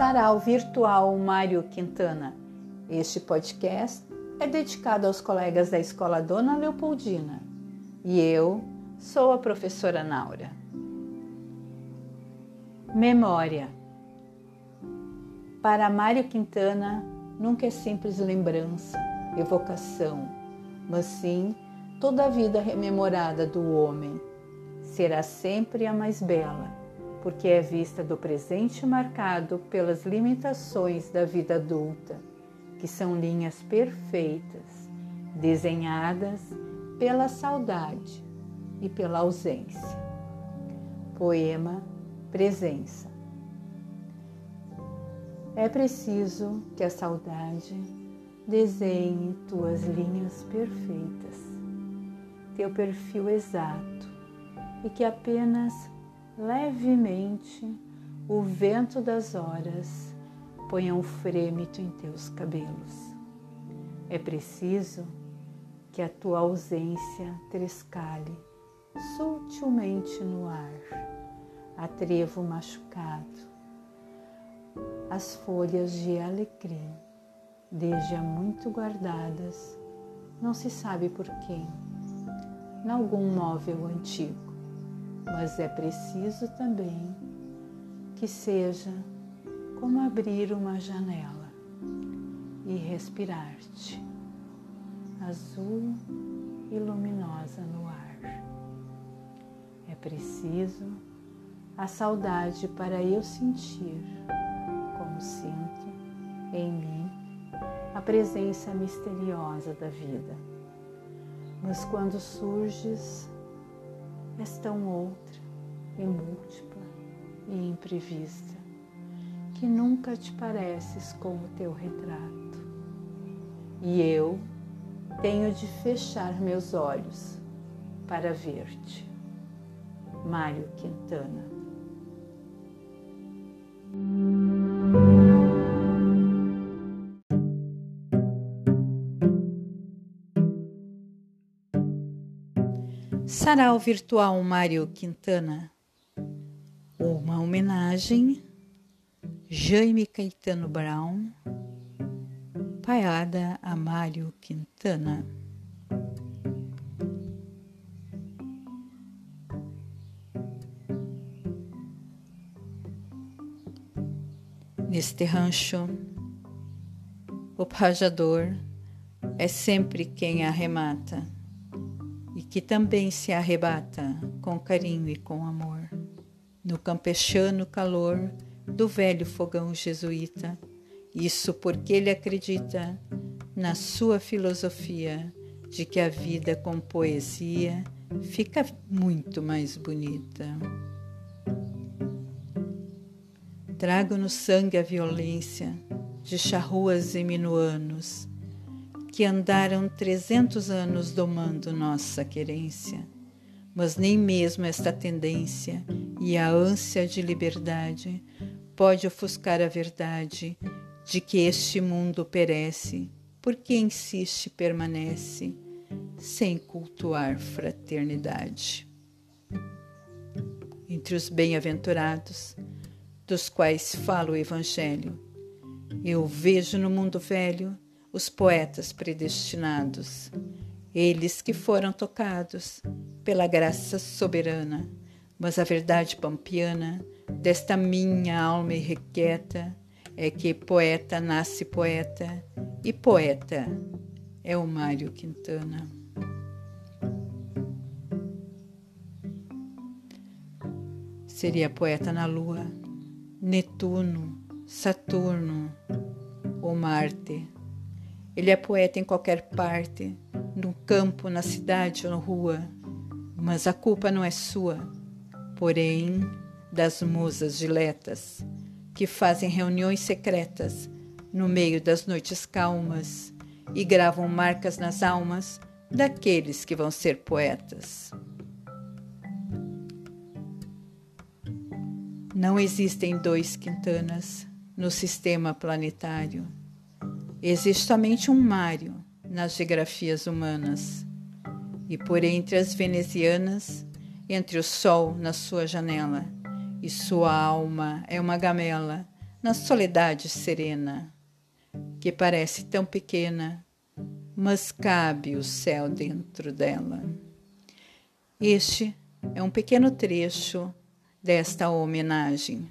Sarau Virtual Mário Quintana. Este podcast é dedicado aos colegas da Escola Dona Leopoldina e eu sou a professora Naura. Memória. Para Mário Quintana, nunca é simples lembrança, evocação, mas sim toda a vida rememorada do homem. Será sempre a mais bela porque é vista do presente marcado pelas limitações da vida adulta, que são linhas perfeitas, desenhadas pela saudade e pela ausência. Poema Presença. É preciso que a saudade desenhe tuas linhas perfeitas, teu perfil exato, e que apenas levemente o vento das horas ponha um frêmito em teus cabelos. É preciso que a tua ausência trescale sutilmente no ar, a trevo machucado, as folhas de alecrim, desde há muito guardadas, não se sabe por quem, em algum móvel antigo mas é preciso também que seja como abrir uma janela e respirar-te, azul e luminosa no ar. É preciso a saudade para eu sentir, como sinto em mim, a presença misteriosa da vida. Mas quando surges és tão outra e múltipla e imprevista que nunca te pareces com o teu retrato. E eu tenho de fechar meus olhos para ver-te. Mário Quintana Sarau Virtual Mário Quintana, uma homenagem Jaime Caetano Brown, paiada a Mário Quintana. Neste rancho, o pajador é sempre quem arremata que também se arrebata com carinho e com amor. No campechano calor do velho fogão jesuíta, isso porque ele acredita na sua filosofia de que a vida com poesia fica muito mais bonita. Trago no sangue a violência de charruas e minuanos que andaram trezentos anos domando nossa querência, mas nem mesmo esta tendência e a ânsia de liberdade pode ofuscar a verdade de que este mundo perece, porque insiste e permanece sem cultuar fraternidade. Entre os bem-aventurados, dos quais fala o Evangelho, eu vejo no mundo velho os poetas predestinados, eles que foram tocados pela graça soberana, mas a verdade pampiana desta minha alma irrequieta é que poeta nasce poeta e poeta é o Mário Quintana. Seria poeta na Lua, Netuno, Saturno ou Marte ele é poeta em qualquer parte, no campo, na cidade ou na rua, mas a culpa não é sua, porém das musas diletas, que fazem reuniões secretas no meio das noites calmas e gravam marcas nas almas daqueles que vão ser poetas. Não existem dois Quintanas no sistema planetário Existe somente um Mário nas geografias humanas, e por entre as venezianas, entre o sol na sua janela, e sua alma é uma gamela na soledade serena, que parece tão pequena, mas cabe o céu dentro dela. Este é um pequeno trecho desta homenagem.